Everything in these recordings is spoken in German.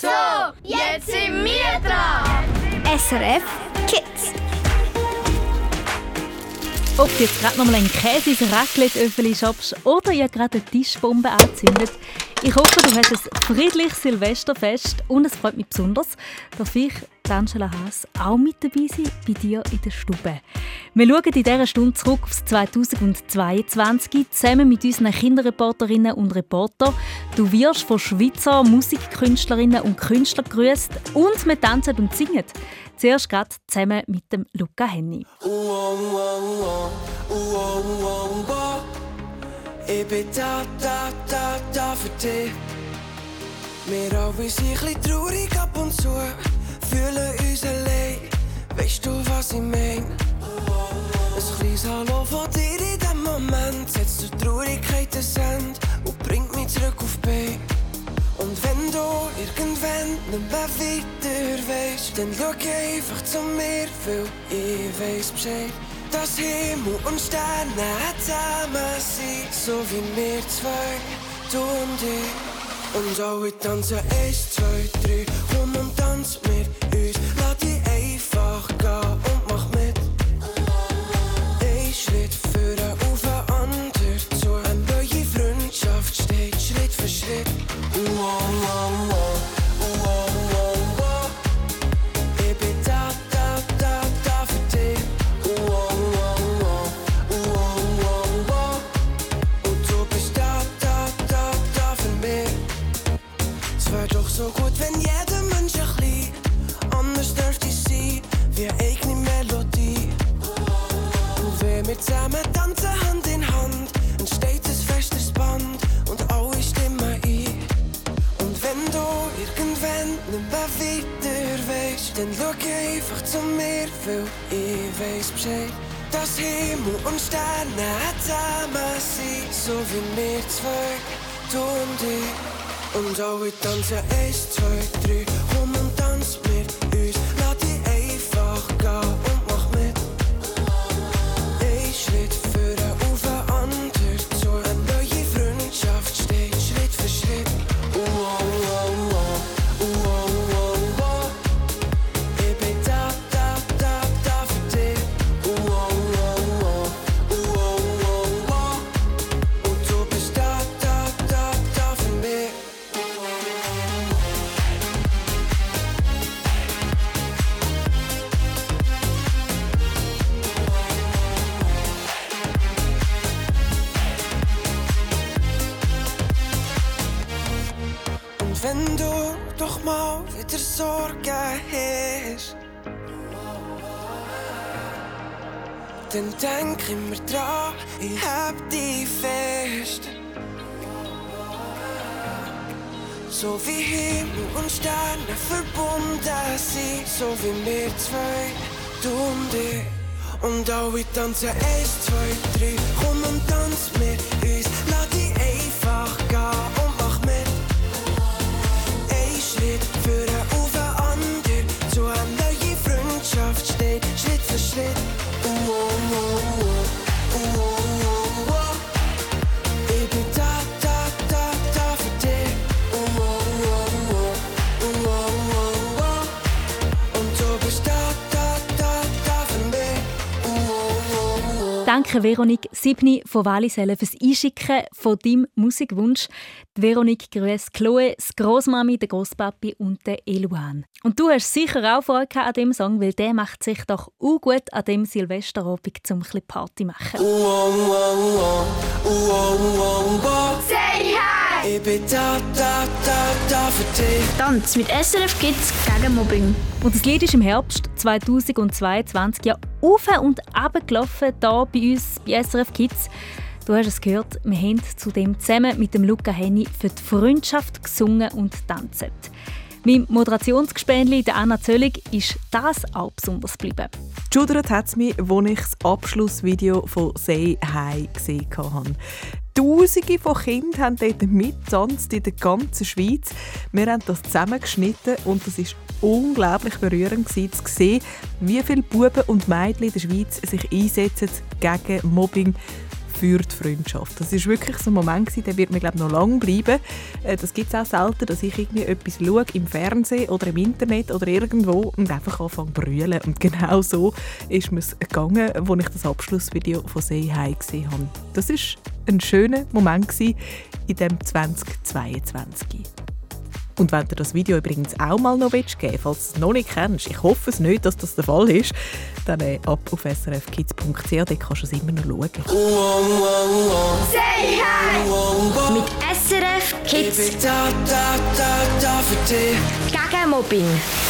So, jetzt sind wir dran. SRF Kids. Ob du jetzt gerade noch mal einen Käse ins Raclette-Öffeli schaffst oder ihr gerade eine Tischbombe anzündet, ich hoffe, du hast ein friedliches Silvesterfest und es freut mich besonders, dass ich, Angela Haas, auch mit dabei sein bei dir in der Stube. Wir schauen in dieser Stunde zurück aufs 2022 zusammen mit unseren Kinderreporterinnen und Reportern. Du wirst von Schweizer Musikkünstlerinnen und Künstlern gegrüßt und wir tanzen und singen. Zuerst gerade zusammen mit dem Luca Henny. Ich bin da, da, da, da für dich. Wir alle sind ein bisschen traurig ab und zu, uns allein. Weißt du, was ich mein? Ein kleines Hallo von dir in dem Moment setzt die Traurigkeit ein Ende und bringt mich zurück auf Bein. Und wenn du irgendwann nicht mehr weiter weißt, dann schau einfach zu mir, weil ich weiß Bescheid. Dass Himmel und Sterne zusammen sind, so wie wir zwei, du und ich. Und alle tanzen eins, zwei, drei, komm und tanz mit einfach dann schau einfach zu mir, weil ich weiß Bescheid. Dass Himmel und Sterne zusammen sind, so wie wir zwei, du und ich. Und alle tanzen eins, zwei, drei, komm und Und alle tanzen eins, zwei, drei, komm und tanz mit uns, Danke, Veronik Sibni von Wallisellen fürs Einschicken von deinem Musikwunsch. Die Veronik grüßt Chloe, das Großmami, der Großpapi und der Eluan. Und du hast sicher auch Freude an diesem Song, weil der macht sich doch auch gut an dem Silvesterabend zum ein Party machen. Ich bin da, da, da, da für dich. Tanz mit SRF Kids gegen Mobbing. Und das Lied ist im Herbst 2022 ja auf und runter gelaufen, hier bei uns bei SRF Kids. Du hast es gehört, wir haben zudem zusammen mit dem Luca Henny für die Freundschaft gesungen und tanzt. Meinem Moderationsgespänli, der Anna Zöllig, ist das auch besonders geblieben. Geschudert hat es mich, als ich das Abschlussvideo von «Say Hi» gesehen habe. Tausende von Kindern haben dort mitgetanzt in der ganzen Schweiz. Wir haben das zusammengeschnitten und es ist unglaublich berührend zu sehen, wie viele Buben und Mädchen in der Schweiz sich einsetzen gegen Mobbing. Für die Freundschaft. Das ist wirklich so ein Moment gewesen, der wird mir glaube noch lange bleiben. Äh, das gibt es auch selten, dass ich irgendwie etwas schaue im Fernsehen oder im Internet oder irgendwo und einfach anfange zu brüllen. Und genau so ist mir es gegangen, als ich das Abschlussvideo von «Say Hi» gesehen habe. Das ist ein schöner Moment in dem 2022. Und wenn du das Video übrigens auch mal noch geben willst, falls du es noch nicht kennst, ich hoffe es nicht, dass das der Fall ist, dann äh, ab auf srfkids.ch, dort kannst du es immer noch schauen. Say hi! Mit SRF Kids Baby, da, da, da, da für dich. gegen Mobbing.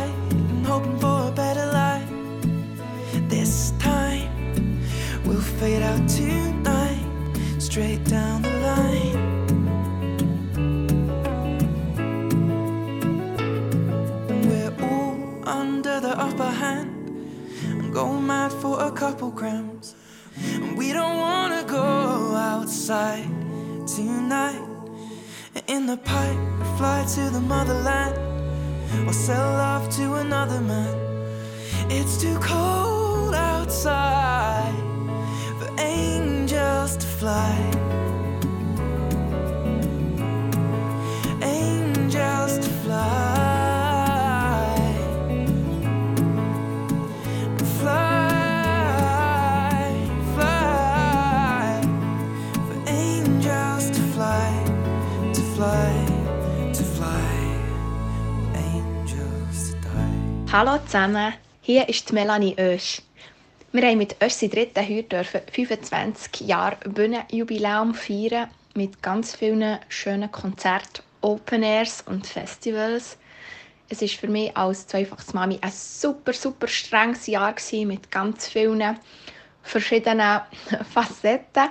go mad for a couple grams. And we don't wanna go outside tonight. In the pipe, we fly to the motherland or sell love to another man. It's too cold outside for angels to fly. Hallo zusammen, hier ist Melanie Oesch. Wir haben mit Oesch dritten heute dürfen 25 Jahre Bühnenjubiläum feiern mit ganz vielen schönen Konzerten, Open Airs und Festivals. Es ist für mich als zweifaches Mami ein super, super strenges Jahr gewesen, mit ganz vielen verschiedenen Facetten.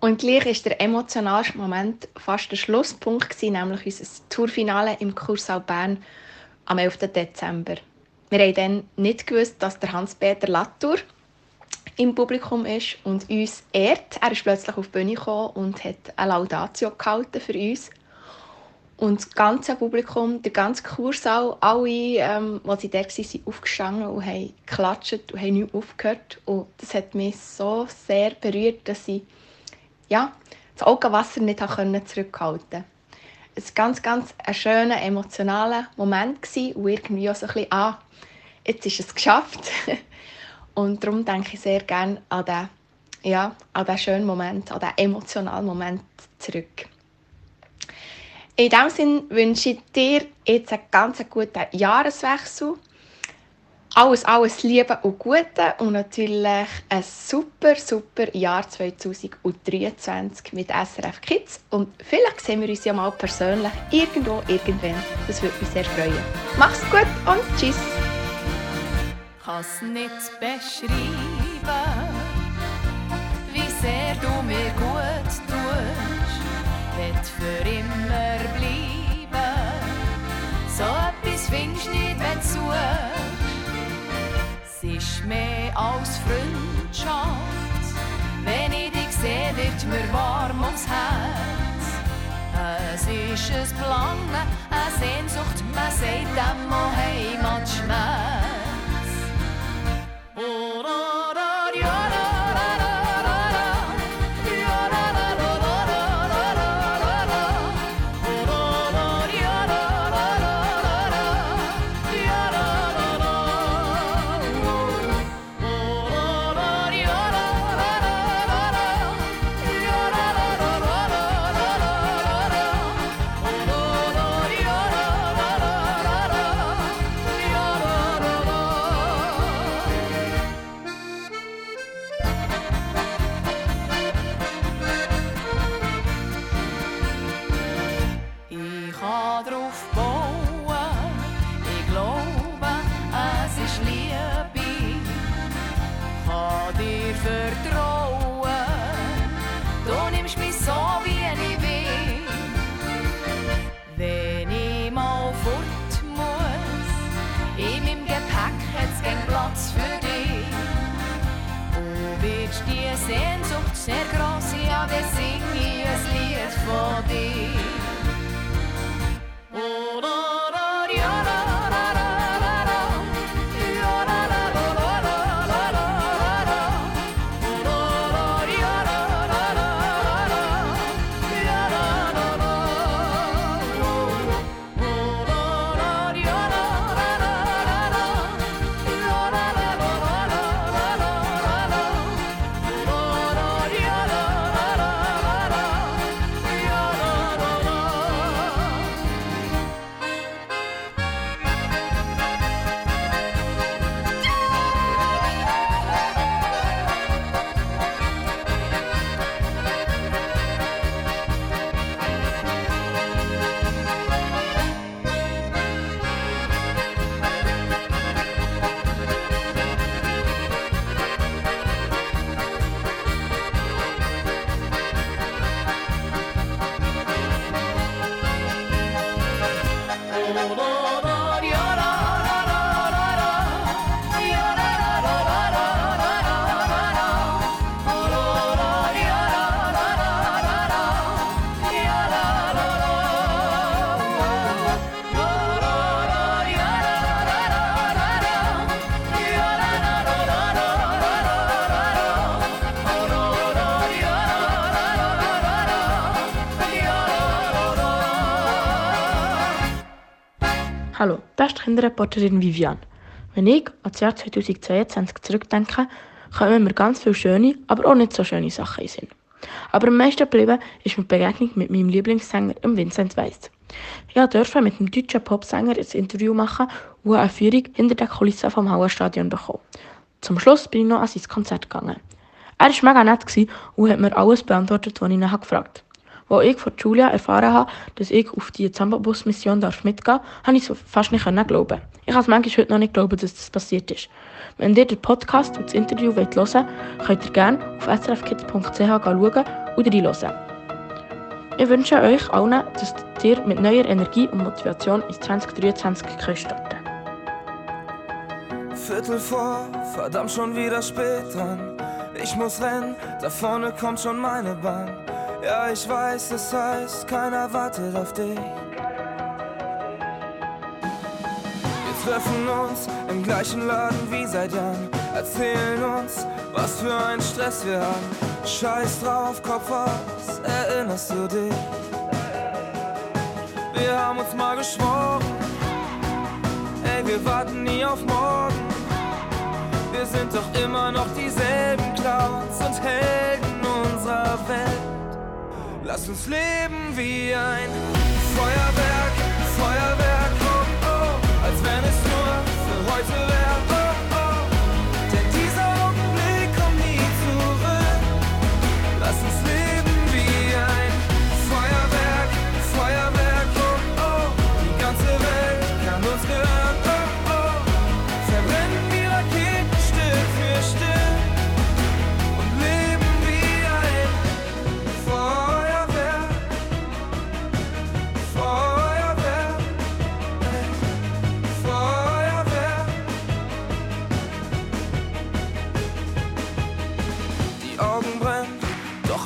Und gleich ist der emotionalste Moment fast der Schlusspunkt gewesen, nämlich unser Tourfinale im Kursaal Bern am 11. Dezember. Wir haben dann nicht gewusst, dass der Hans-Peter Latour im Publikum ist und uns ehrt. Er ist plötzlich auf die Bühne gekommen und hat eine Laudatio gehalten für uns. Und das ganze Publikum, der ganze Kursaal, alle, ähm, die da waren, sind aufgestanden und haben geklatscht und haben nicht aufgehört. Und das hat mich so sehr berührt, dass ich ja, das Augenwasser nicht zurückhalten konnte. War ganz, ganz ein schöner, emotionaler Moment und irgendwie auch so ein bisschen, ah, jetzt ist es geschafft. und darum denke ich sehr gerne an diesen, ja, an diesen schönen Moment, an diesen emotionalen Moment zurück. In diesem Sinne wünsche ich dir jetzt einen ganz guten Jahreswechsel. Alles, alles Liebe und Gute und natürlich ein super, super Jahr 2023 mit SRF Kids. Und vielleicht sehen wir uns ja mal persönlich irgendwo, irgendwann. Das würde mich sehr freuen. Mach's gut und tschüss! Kann's nicht beschreiben, wie sehr du mir gut tust, wird für immer bleiben. So etwas findest du nicht, wenn du suchst. Mehr als Freundschaft. Wenn ich dich sehe, wird mir warm ums Herz. Es ist ein Belangen, eine Sehnsucht, man sagt dem Heimatschmerz. Oh, for Kinderreporterin Vivian. Wenn ich an das Jahr 2022 zurückdenke, kommen mir ganz viele schöne, aber auch nicht so schöne Sachen in Sinn. Aber am meisten geblieben ist die Begegnung mit meinem Lieblingssänger, Vincent Weiss. Ich durfte mit dem deutschen Popsänger ein Interview machen und eine Führung hinter den Kulissen vom Hauerstadion bekommen. Zum Schluss bin ich noch an sein Konzert gegangen. Er war mega nett und hat mir alles beantwortet, was ich ihn gefragt habe. Als ich von Julia erfahren habe, dass ich auf die Zambabus-Mission mitgehen darf, habe ich es fast nicht glauben. Ich kann es manchmal heute noch nicht glauben, dass das passiert ist. Wenn ihr den Podcast und das Interview hören wollt, könnt ihr gerne auf srfkids.ch schauen und reinhören. Ich wünsche euch allen, dass ihr mit neuer Energie und Motivation ins 2023 könnt starten Viertel vor, verdammt schon wieder spät dran. Ich muss rennen, da vorne kommt schon meine Bahn. Ja, ich weiß, das heißt, keiner wartet auf dich. Wir treffen uns im gleichen Laden wie seit Jahren. Erzählen uns, was für ein Stress wir haben. Scheiß drauf, Kopf aus, erinnerst du dich? Wir haben uns mal geschworen, ey, wir warten nie auf morgen. Wir sind doch immer noch dieselben Clowns und Helden unserer Welt. Lass uns leben wie ein Feuerwerk, Feuerwerk, oh oh, als wenn es nur für heute wäre,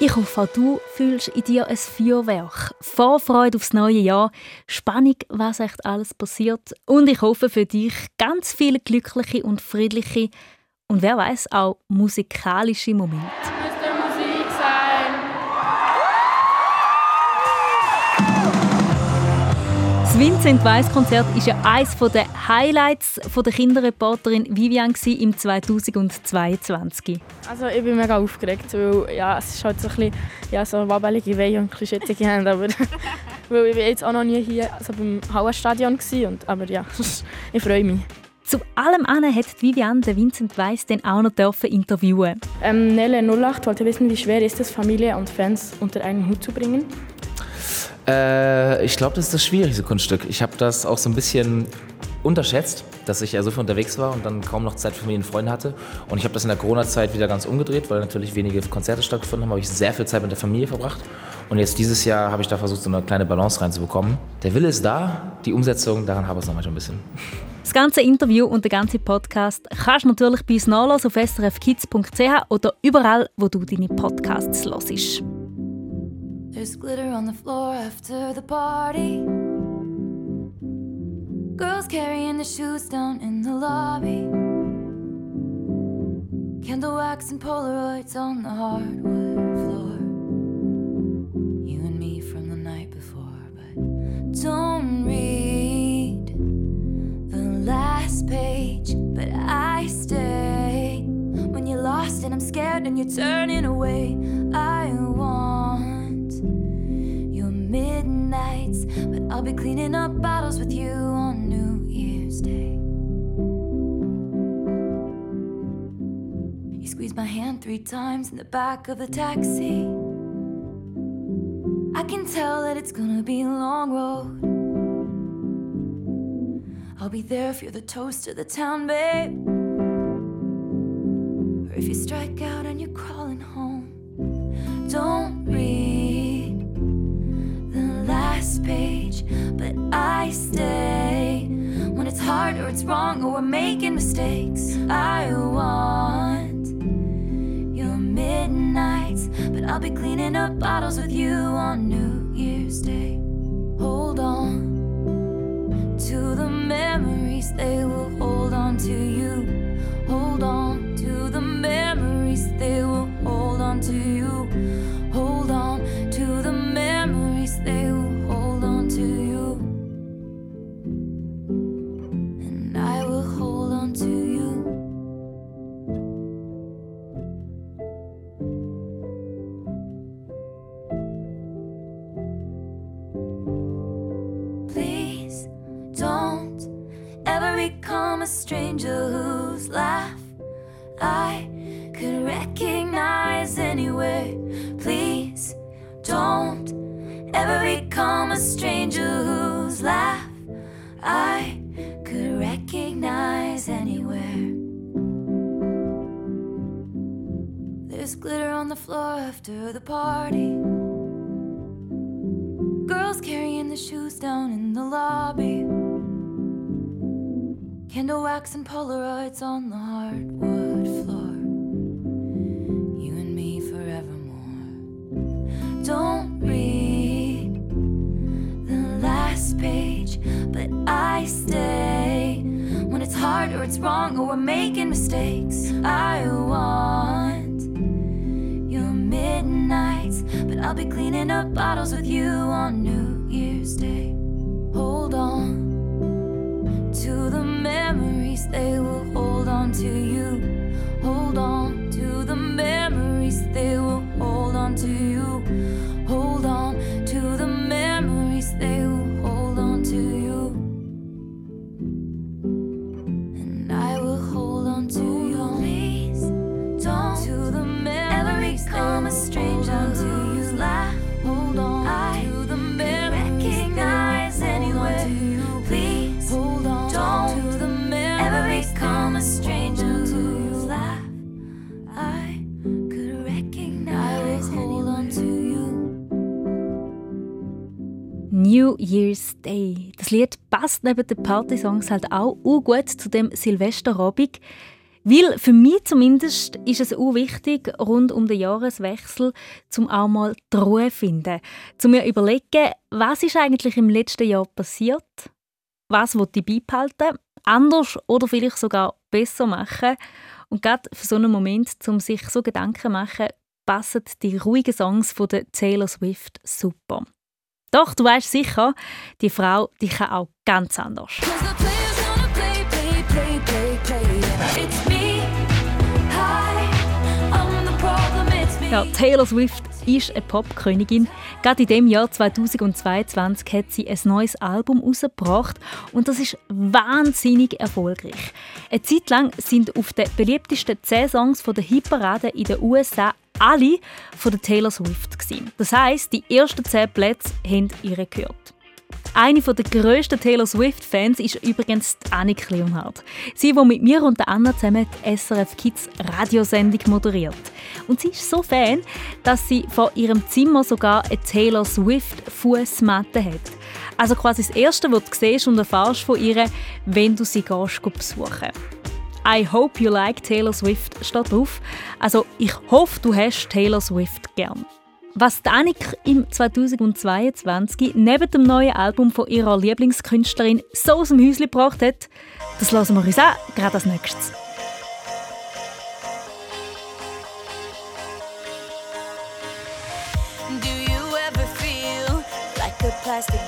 Ich hoffe, auch du fühlst in dir ein Feuerwerk. Vorfreude aufs neue Jahr, Spannung, was echt alles passiert. Und ich hoffe für dich ganz viele glückliche und friedliche und wer weiß auch musikalische Momente. Das Vincent Weiss Konzert ist ja eines der Highlights von der Kinderreporterin Vivian im 2022. Also ich bin mega aufgeregt, weil ja, es ist halt so ein bisschen ja, so wabbelige Wehen und schützige Hände, aber weil ich jetzt auch noch nie hier also beim Hauenstadion und aber ja, ich freue mich. Zu allem anderen hat Vivian den Vincent Weiss dann auch noch dürfen interviewen. Ähm, Nelle 08 wollte wissen, wie schwer ist es, Familie und Fans unter einen Hut zu bringen? Äh, ich glaube, das ist das schwierigste Kunststück. Ich habe das auch so ein bisschen unterschätzt, dass ich ja so viel unterwegs war und dann kaum noch Zeit für Familie und Freunde hatte. Und ich habe das in der Corona-Zeit wieder ganz umgedreht, weil natürlich wenige Konzerte stattgefunden haben, habe ich sehr viel Zeit mit der Familie verbracht. Und jetzt dieses Jahr habe ich da versucht, so eine kleine Balance reinzubekommen. Der Wille ist da, die Umsetzung, daran habe ich es noch manchmal ein bisschen. Das ganze Interview und den ganzen Podcast kannst du natürlich bei uns nachlesen auf srfkids.ch oder überall, wo du deine Podcasts hörst. There's glitter on the floor after the party. Girls carrying the shoes down in the lobby. Candle wax and Polaroids on the hardwood floor. You and me from the night before, but don't read the last page. But I stay when you're lost and I'm scared and you're turning away. I want I'll be cleaning up bottles with you on New Year's Day. You squeezed my hand three times in the back of the taxi. I can tell that it's gonna be a long road. I'll be there if you're the toast of the town, babe. Or if you strike out and you're crawling home. Don't read the last page, I stay when it's hard or it's wrong or we're making mistakes. I want your midnights, but I'll be cleaning up bottles with you on New Year's Day. Hold on to the memories, they will hold on to you. Hold on to the memories, they will hold on to you. Become a stranger whose laugh I could recognize anywhere. Please don't ever become a stranger whose laugh I could recognize anywhere. There's glitter on the floor after the party. Girls carrying the shoes down in the lobby. Candle wax and Polaroids on the hardwood floor. You and me forevermore. Don't read the last page, but I stay when it's hard or it's wrong or we're making mistakes. I want your midnights, but I'll be cleaning up bottles with you on New Year's Day. Hold on to the memories, they will hold on to you. Hold on to the memories, they will hold on to you. New Year's Day. Das Lied passt neben den Partysongs halt auch gut zu dem Silvesterabend. Weil für mich zumindest ist es auch wichtig, rund um den Jahreswechsel, zum auch mal die Ruhe zu finden. Zu mir überlegen, was ist eigentlich im letzten Jahr passiert? Was will ich beibehalten? Anders oder vielleicht sogar besser machen? Und gerade für so einen Moment, um sich so Gedanken zu machen, passen die ruhigen Songs von Taylor Swift super. Doch, du weißt sicher, die Frau die kann auch ganz anders. Ja, Taylor Swift ist eine Popkönigin. Gerade in dem Jahr 2022 hat sie ein neues Album herausgebracht und das ist wahnsinnig erfolgreich. Eine Zeit lang sind auf den beliebtesten 10 Songs von der Hitparade in den USA alle von der Taylor Swift gewesen. Das heißt, die ersten 10 Plätze haben ihre gehört. Eine der grössten Taylor Swift-Fans ist übrigens Annik Leonhardt. Sie, die mit mir und Anna zusammen die SRF Kids Radiosendung moderiert. Und sie ist so Fan, dass sie vor ihrem Zimmer sogar eine Taylor Swift-Fußmatte hat. Also quasi das Erste, was du siehst und erfährst von ihr, wenn du sie gehst, besuchen I hope you like Taylor Swift steht drauf. Also ich hoffe, du hast Taylor Swift gern. Was Danik im 2022 neben dem neuen Album von ihrer Lieblingskünstlerin so aus dem Häuschen gebracht hat, das lassen wir uns auch gerade als nächstes. Do you ever feel like a plastic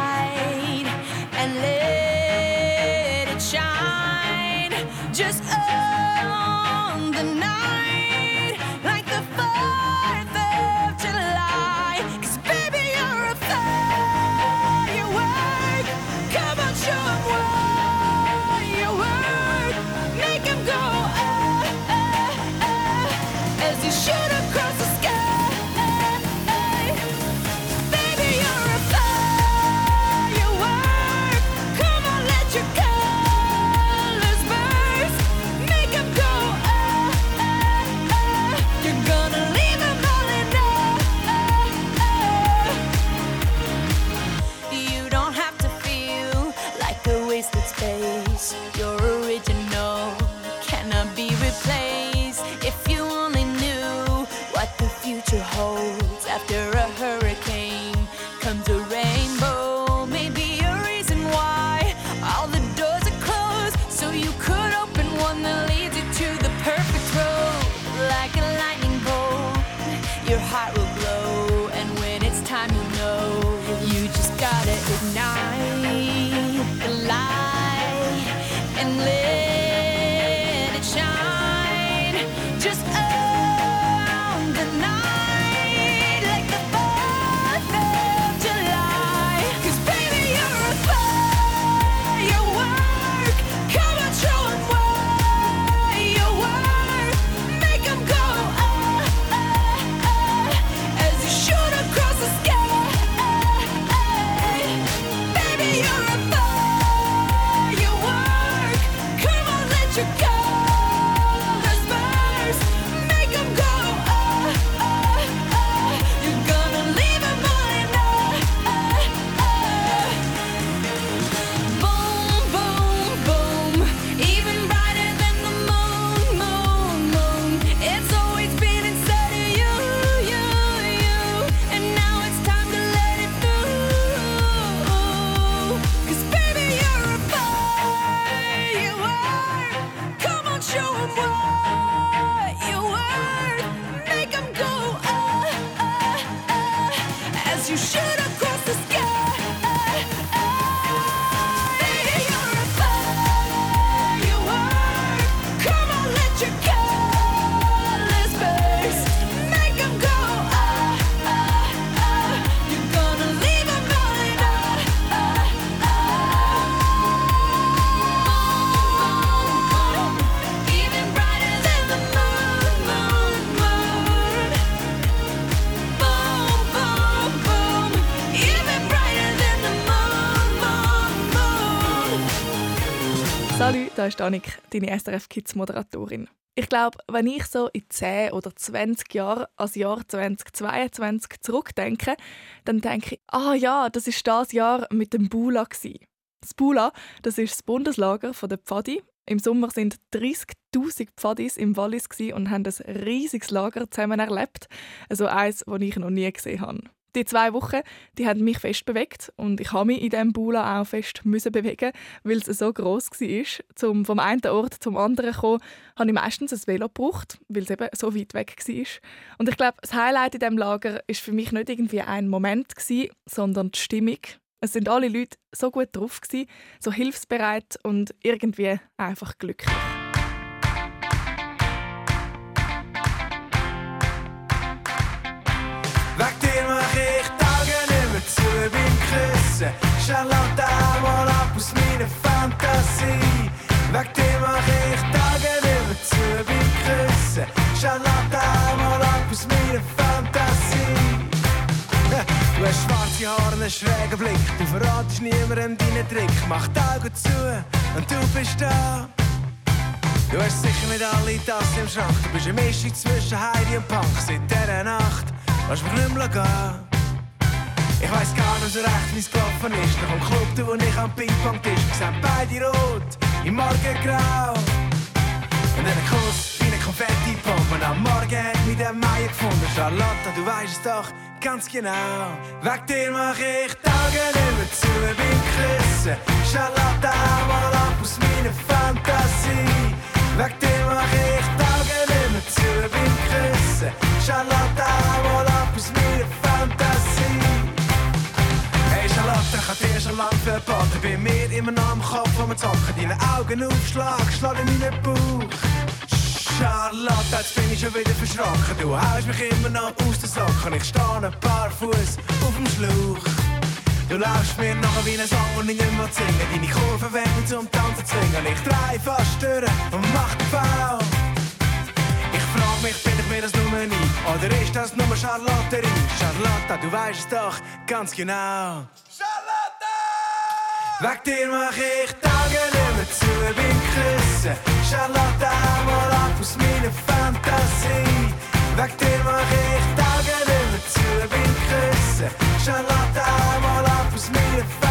da ist Annik, deine SRF Kids Moderatorin. Ich glaube, wenn ich so in 10 oder 20 Jahren ans Jahr 2022 zurückdenke, dann denke ich, ah ja, das ist das Jahr mit dem Bula gsi. Das Bula, das ist das Bundeslager der Pfadi. Im Sommer sind 30.000 Pfadis im Wallis und haben ein riesiges Lager zusammen erlebt, also eins, das ich noch nie gesehen habe. Die zwei Wochen, die haben mich fest bewegt und ich habe mich in diesem Bula auch fest müssen bewegen, weil es so groß war. Zum vom einen Ort zum anderen zu kommen, habe ich meistens ein Velo gebraucht, weil es eben so weit weg war. Und ich glaube, das Highlight in diesem Lager ist für mich nicht irgendwie ein Moment gewesen, sondern die Stimmung. Es sind alle Leute so gut drauf gewesen, so hilfsbereit und irgendwie einfach glücklich. Küssen. Charlotte ab aus meiner Fantasie. Weg dir mach ich Tage zu beim Küssen. Charlotte ab aus meiner Fantasie. Du hast schwarze Haare, einen schrägen Blick. Du verratest niemandem deinen Trick. Mach die Augen zu und du bist da. Du hast sicher nicht alle Tassen im Schrank. Du bist eine Mischung zwischen Heidi und Punk. Seit dieser Nacht lass mich nicht mehr gehen. Ich weiss gar nicht so recht, wie es ist. Nach dem Club, da wo ich am Ping-Pong-Tisch Wir sind beide rot, im Morgengrau. Und dann ein Kuss wie eine Konfetti-Pompe. Und am Morgen hat mich der Meier gefunden. Charlotte, du weißt es doch ganz genau. Weg dir mach ich die Augen zu beim Küssen. Charlotte, einmal ab aus meiner Fantasie. Weg dir mach ich die Augen zu beim Küssen. Charlotte, einmal ab aus meiner Fantasie. Ich hab dir schon lang verboten. Bei mir immer noch am Kopf, man zocken. Deine Augen aufschlag, schlag in meinen Bauch. Charlotte, jetzt bin ich schon wieder verschrocken. Du haust mich immer noch aus den Socken. Ich stehe ein paar Fuß auf dem Schlauch. Du laufst mir nachher wie ein Song und ich nicht mehr singen. Deine Kurven werden zum Tanzen zwingen. Ich drei fast durch und mach den Bau. Ich frag mich, bin ich mir das nur nie? Oder ist das nur Charlotterie? Charlotte, du weißt es doch ganz genau. Charlotte! Weg dir mach ich Augen nicht mehr zu beim Küssen. Charlotte, mal ab aus meiner Fantasie. Weg dir mach ich Augen nicht mehr zu beim Küssen. Charlotte, mal ab aus meiner Fantasie.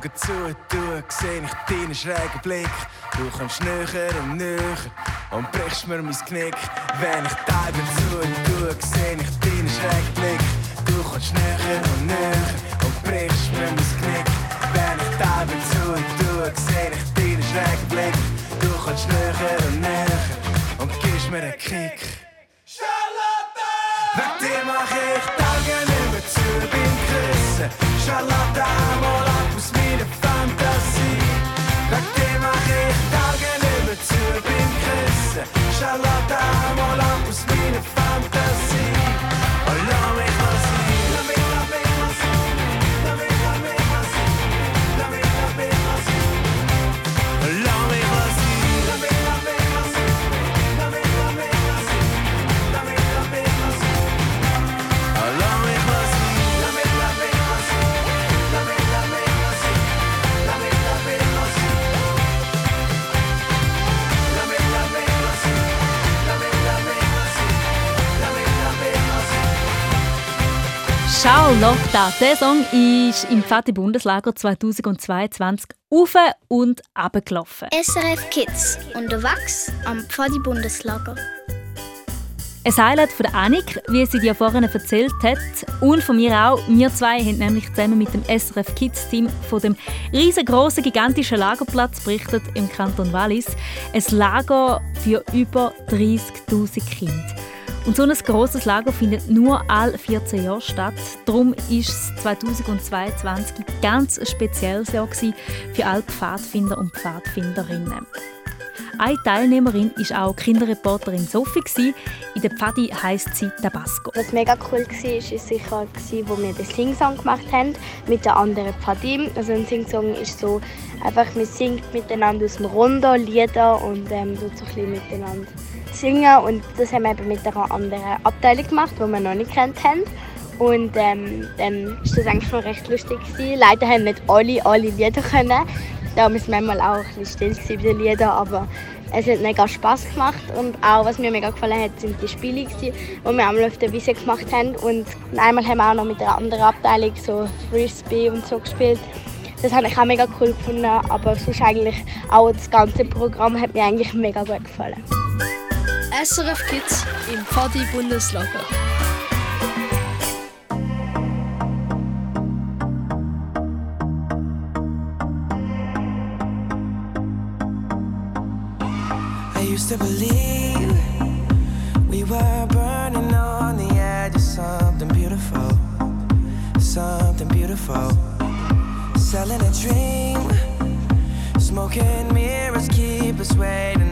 Augen zutue, sehe ich deinen schrägen Blick. Du kommst näher und näher und brichst mir mein Knick. Wenn ich die Augen zutue, sehe ich deinen schrägen Blick. Du kommst näher und näher und brichst mir mein Knick. Wenn ich die Augen zutue, sehe ich deinen schrägen Blick. Du kommst näher und näher und gibst mir einen Kick. Charlotte! Weg dir mach ich nicht mehr zu beim Küssen. Charlotte, aus meiner Fantasie. Weg dir mach ich Augen nicht zu beim Küssen. Charlotte, Charlotte, der Song ist im Pfadi Bundeslager 2022 auf und abgelaufen. SRF Kids unterwegs am Pfadi Bundeslager. Ein Highlight von Annik, wie sie dir vorhin erzählt hat, und von mir auch. Wir zwei haben nämlich zusammen mit dem SRF Kids Team von dem riesengroßen, gigantischen Lagerplatz berichtet im Kanton Wallis. Ein Lager für über 30.000 Kinder. Und so ein grosses Lager findet nur alle 14 Jahre statt. Darum war es 2022 ein ganz spezielles Jahr für alle Pfadfinder und Pfadfinderinnen. Eine Teilnehmerin war auch Kinderreporterin Sophie. In der Pfadi heisst sie Tabasco. Was mega cool war, war sicher, wo wir den Sing-Song gemacht haben mit den anderen Pfadim. Also ein Sing-Song ist so, einfach man singt miteinander aus dem Rondo Lieder und ähm, so ein bisschen miteinander singen. Und das haben wir eben mit einer anderen Abteilung gemacht, die wir noch nicht kennt haben. Und ähm, dann war das eigentlich schon recht lustig. Gewesen. Leider haben nicht alle alle Lieder können. Da müssen manchmal auch ein bisschen still bei den Liedern, aber es hat mega Spaß gemacht und auch was mir mega gefallen hat, sind die Spiele, die wir einmal auf der Wiese gemacht haben und einmal haben wir auch noch mit einer anderen Abteilung so Frisbee und so gespielt. Das habe ich auch mega cool gefunden, aber sonst eigentlich auch das ganze Programm hat mir eigentlich mega gut gefallen. SRF Kids im Pfadi Bundeslager. I used to believe we were burning on the edge of something beautiful, something beautiful. Selling a dream, smoking mirrors keep us waiting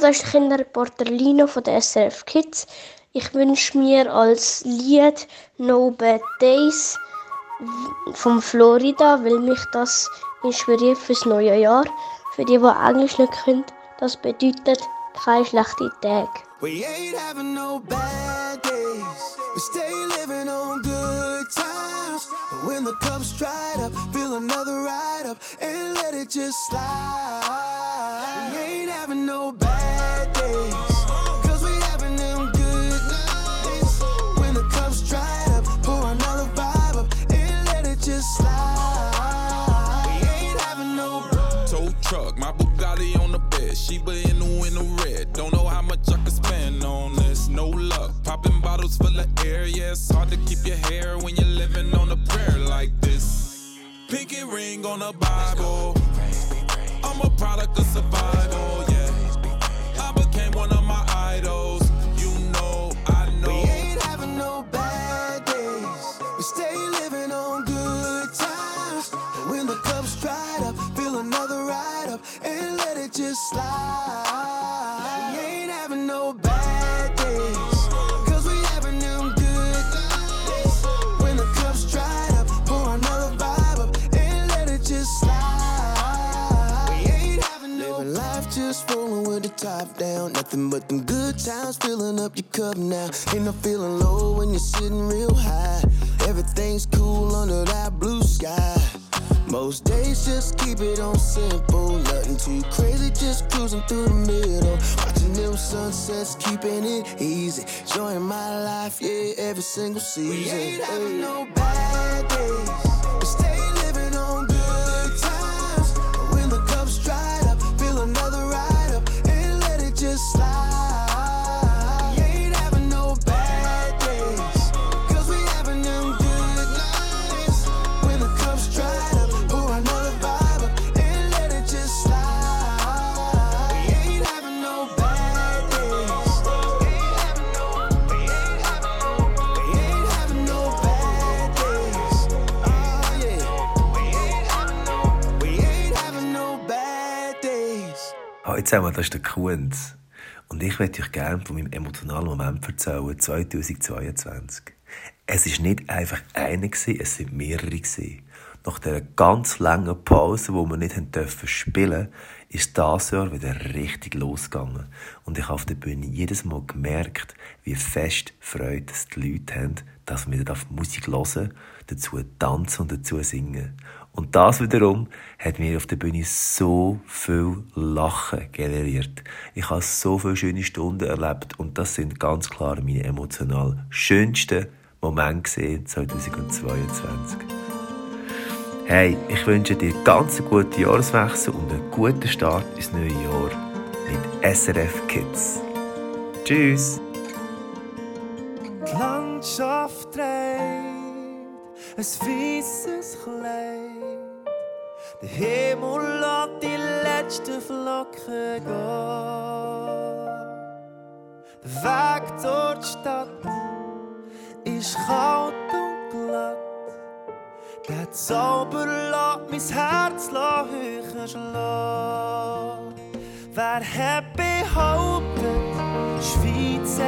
das ist der Kinderreporter Lino von der SRF Kids. Ich wünsche mir als Lied No Bad Days von Florida, weil mich das inspiriert fürs neue Jahr. Für die, die Englisch nicht können, das bedeutet keine schlechten Tage. We ain't having no bad days. We stay living on good times. But when the cup's dried up, fill another ride up and let it just slide. We ain't having no bad truck, my Bugatti on the bed. Sheba in the window red. Don't know how much I can spend on this. No luck. Popping bottles full of air. Yeah, it's hard to keep your hair when you're living on a prayer like this. Pinky ring on the Bible. I'm a product of survival. Yeah, just slide. We ain't having no bad days. Cause we having them good nights. When the cup's dried up, pour another vibe up and let it just slide. We ain't having no Living life just rolling with the top down. Nothing but them good times filling up your cup now. Ain't no feeling low when you're sitting real high. Everything's cool under that blue sky. Most days just keep it on simple. Nothing too crazy, just cruising through the middle. Watching them sunsets, keeping it easy. Enjoying my life, yeah, every single season. We ain't having no bad days. Zusammen, das ist der Kunz. Und ich möchte euch gerne von meinem emotionalen Moment erzählen, 2022. Es war nicht einfach einer, es sind mehrere. Nach dieser ganz langen Pause, wo wir nicht spielen ist das Jahr wieder richtig losgegangen. Und ich habe auf der Bühne jedes Mal gemerkt, wie fest Freude die Leute haben, dass wir wieder Musik hören, dazu tanzen und dazu singen. Und das wiederum hat mir auf der Bühne so viel Lachen generiert. Ich habe so viele schöne Stunden erlebt und das sind ganz klar meine emotional schönsten Momente gesehen 2022. Hey, ich wünsche dir ganz einen guten Jahreswechsel und einen guten Start ins neue Jahr mit SRF Kids. Tschüss! Die Landschaft trägt ein weißes Kleid. Der Himmel lässt die letzten Flocken gehen. Der Weg die Stadt ist kalt und glatt. Der Zauber lässt mein Herz höher schlagen. Wer hat behauptet, Schweiz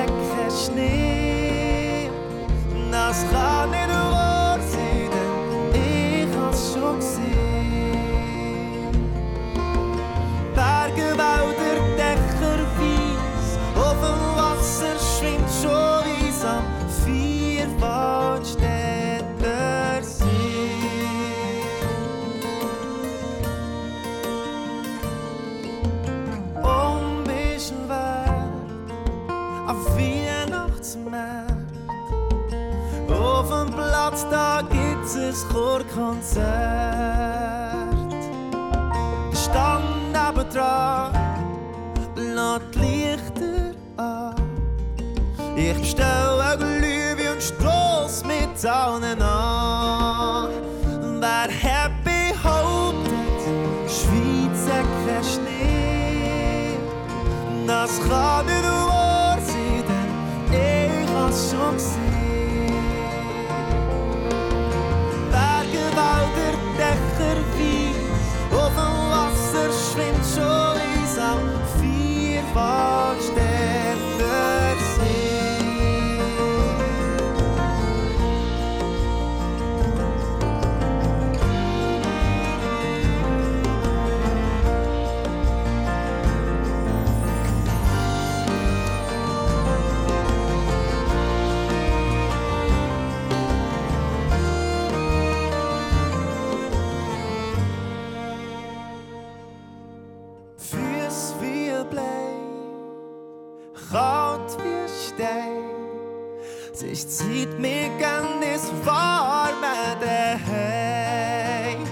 Ist Zeit, wir gehen ins Warme daheim.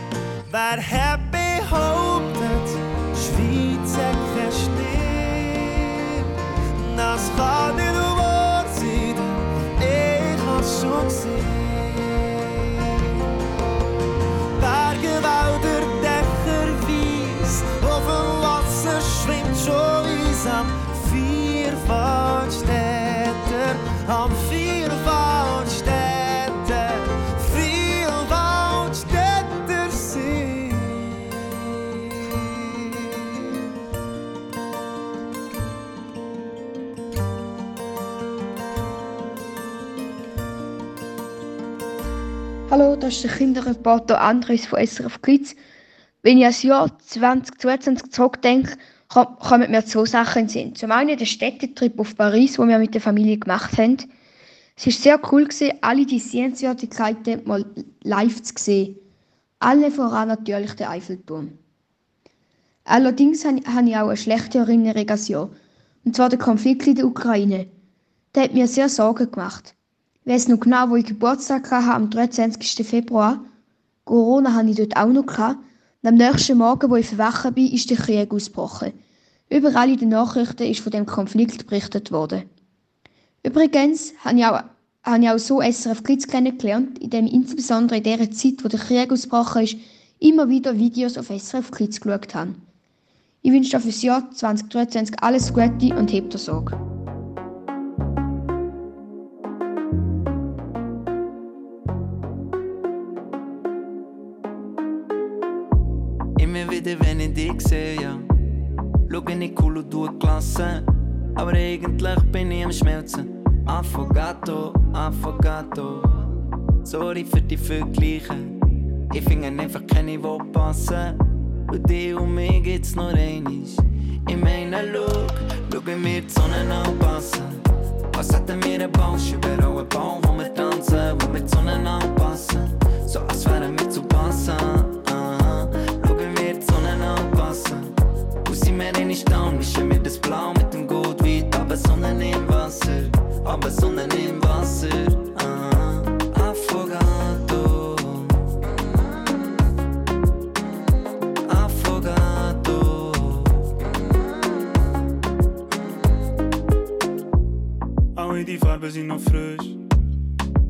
Wer hat ist der Kinderreporter Andres von SRF Kids. Wenn ich ans Jahr 2022 zurückdenke, komm- kommen mir zwei Sachen in Sinn. Zum einen der Städtetrip auf Paris, den wir mit der Familie gemacht haben. Es war sehr cool, gewesen, alle die Sehenswürdigkeiten mal live zu sehen. Alle voran natürlich der Eiffelturm. Allerdings habe ich auch eine schlechte Erinnerung an das Jahr. Und zwar der Konflikt in der Ukraine. Der hat mir sehr Sorgen gemacht. Weiss noch genau, wo ich Geburtstag hatte, am 23. Februar. Corona hatte ich dort auch noch. Gehabt. Und am nächsten Morgen, wo ich verwachen bin, ist der Krieg ausgebrochen. Überall in den Nachrichten ist von dem Konflikt berichtet worden. Übrigens habe ich auch, habe ich auch so SRF Kids kennengelernt, indem ich insbesondere in der Zeit, wo der Krieg ausgebrochen ist, immer wieder Videos auf SRF Kids geschaut habe. Ich wünsche dir fürs Jahr 2023 alles Gute und hebt dir Sorge. Immer wieder, wenn ich dich sehe, ja. Schau ich cool und du Klasse. Aber eigentlich bin ich am Schmelzen. Affogato, Affogato. Sorry für die Vergleiche. Ich finde einfach keine, die passen. Bei dir und mir geht's nur einig. Ich meine, schau, schau wir die Sonne anpassen. Was hätten wir einen Bausch über einen Baum, wo wir tanzen, wo wir die Sonne anpassen. So als wären wir zu passen. Sind wir in Stau, mischen wir das Blau mit dem Gold weit, aber Sonne im Wasser, aber Sonne im Wasser. Aha. Affogato. Affogato. Alle die Farben sind noch frisch.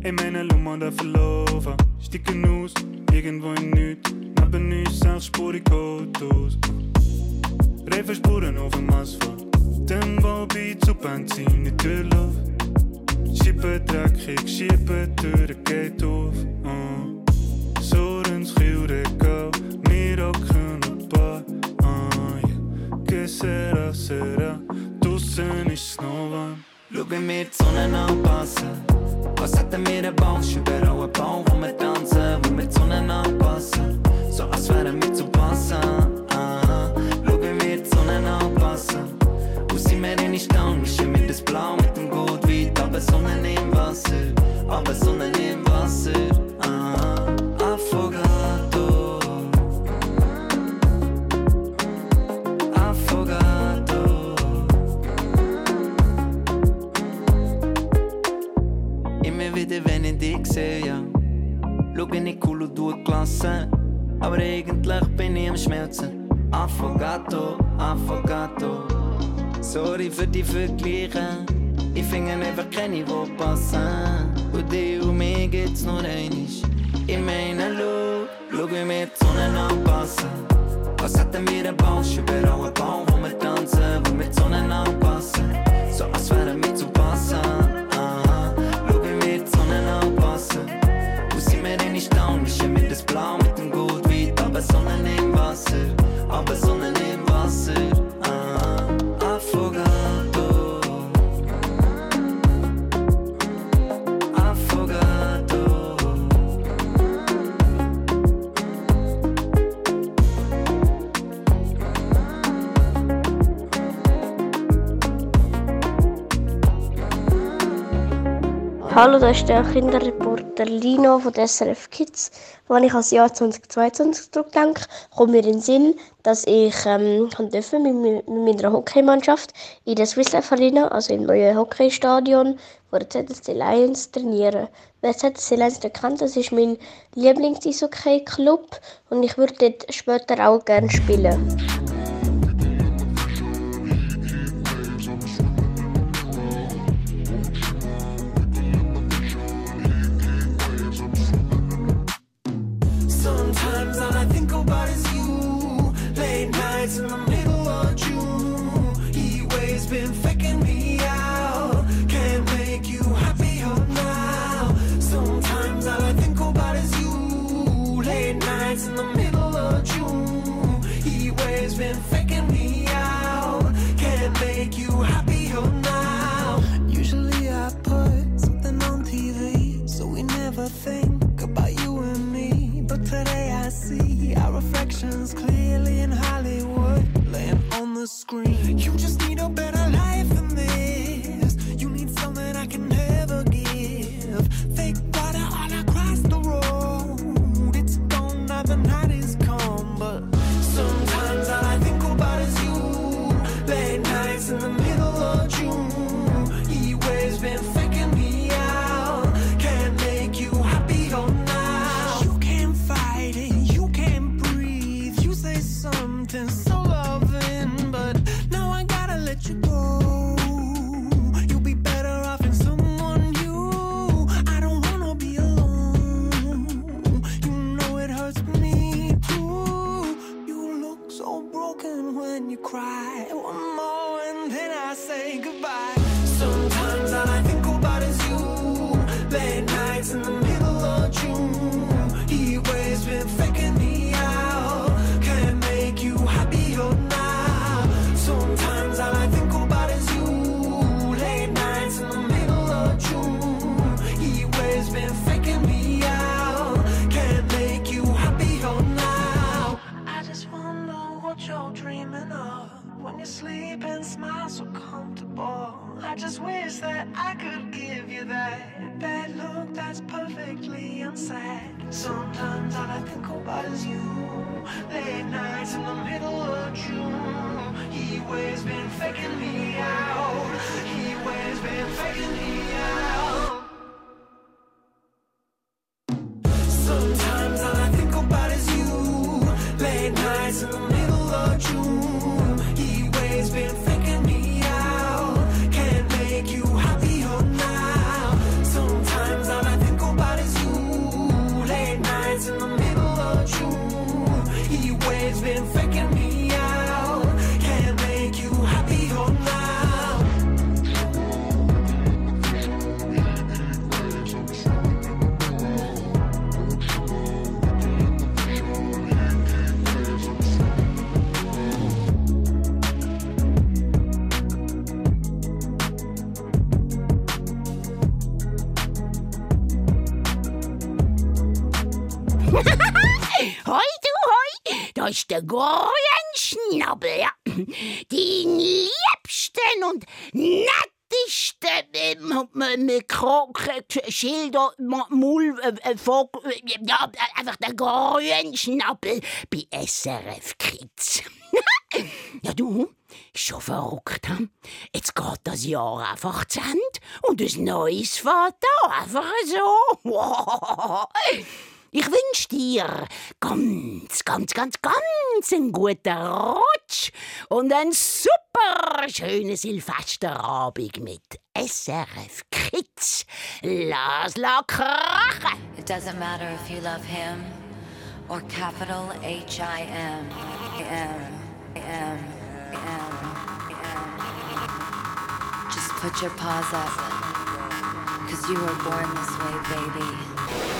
Ich meine, Lummer da verlaufen. Sticken aus, irgendwo in nichts. Neben uns sechsspurig Autos. Reifenspuren auf dem Asphalt. Tempo bei zu Benzin in die Luft. Schippen dreckig, schieben, Türen geht auf. Uh. Sorens, Chiure, Gau, wir hocken ein paar. Uh, yeah. Que sera, sera, draussen ist es noch warm. Schau wie wir die Sonne anpassen. Was hätten wir einen Bausch über einen Baum, wo wir tanzen, wo wir die Stau, mischen wir das Blau mit dem Gold weit, aber Sonne im Wasser, aber Sonne im Wasser. Für die Vergleiche. Ich finde einfach keine, die passen. Und dir und mir geht's nur einig. Das ist der Kinderreporter Lino von der SRF Kids. Wenn ich ans Jahr 2022 zurückdenke, kommt mir in den Sinn, dass ich ähm, dürfen mit, mit meiner Hockeymannschaft in der Swiss Life Arena, also im neuen Hockeystadion, wo der ZSC Lions trainieren. Wer ZSC Lions nicht kennt, das ist mein Lieblings-Eishockey-Club und ich würde dort später auch gerne spielen. What you're dreaming of when you sleep and smile so comfortable. I just wish that I could give you that bad look that's perfectly unsaid. Sometimes all I think about is you. Late nights in the middle of June. He waves been faking me out. He waves been faking me Schilder, Mull, äh, äh, Vogel, äh, ja, einfach der Grünschnabel bei SRF Kids. ja du, ist schon verrückt, hm? Jetzt geht das Jahr einfach zu Ende und das Neues fährt einfach so. Ich wünsch dir ganz, ganz, ganz, ganz einen guten Rutsch und einen super schönen Silvesterabend mit SRF Kids. Lass la krachen! It doesn't matter if you love him or capital H I M. M. M. M. M. Just put your paws up. Cause you were born this way, baby.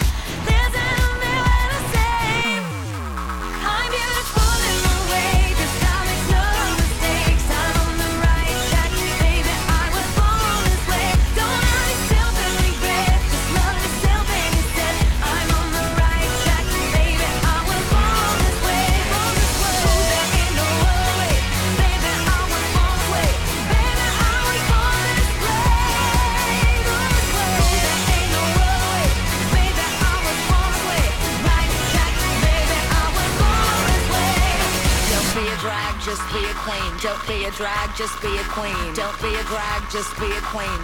Just be a queen. Don't be a drag, just be a queen. Don't be a drag, just be a queen.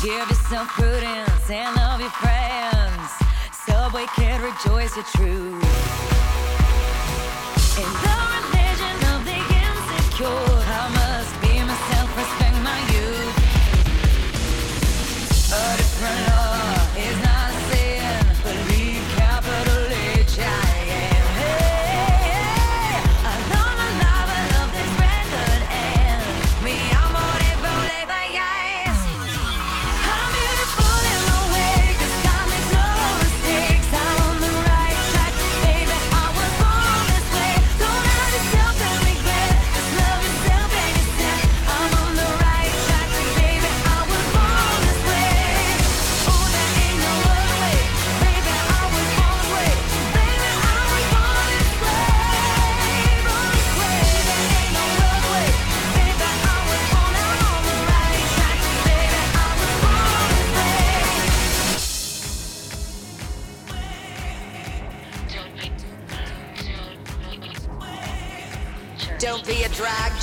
Give yourself prudence and love your friends. Subway kid, rejoice your truth. In the religion of the insecure,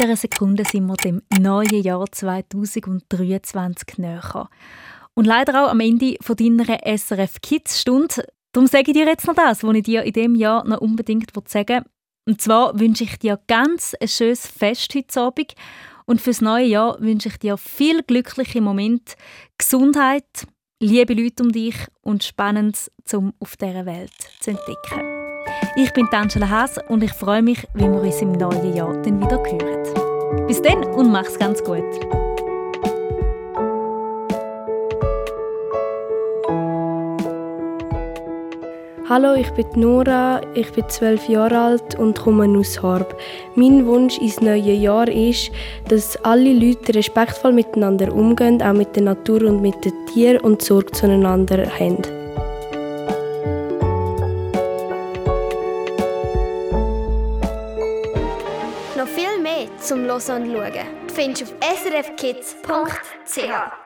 jeder Sekunde sind wir dem neuen Jahr 2023 näher. Und leider auch am Ende von deiner SRF Kids Stunde. Darum sage ich dir jetzt noch das, was ich dir in diesem Jahr noch unbedingt sagen will. Und zwar wünsche ich dir ganz ein schönes Fest heute Abend. Und fürs neue Jahr wünsche ich dir viel glückliche Momente, Gesundheit, liebe Leute um dich und Spannendes, um auf dieser Welt zu entdecken. Ich bin Angela Haas und ich freue mich, wenn wir uns im neuen Jahr dann wieder hören. Bis dann und mach's ganz gut. Hallo, ich bin Nora, ich bin zwölf Jahre alt und komme aus Horb. Mein Wunsch ins neue Jahr ist, dass alle Leute respektvoll miteinander umgehen, auch mit der Natur und mit den Tieren und Sorge zueinander haben. Zum Hören und Schauen findest du auf srfkids.ch.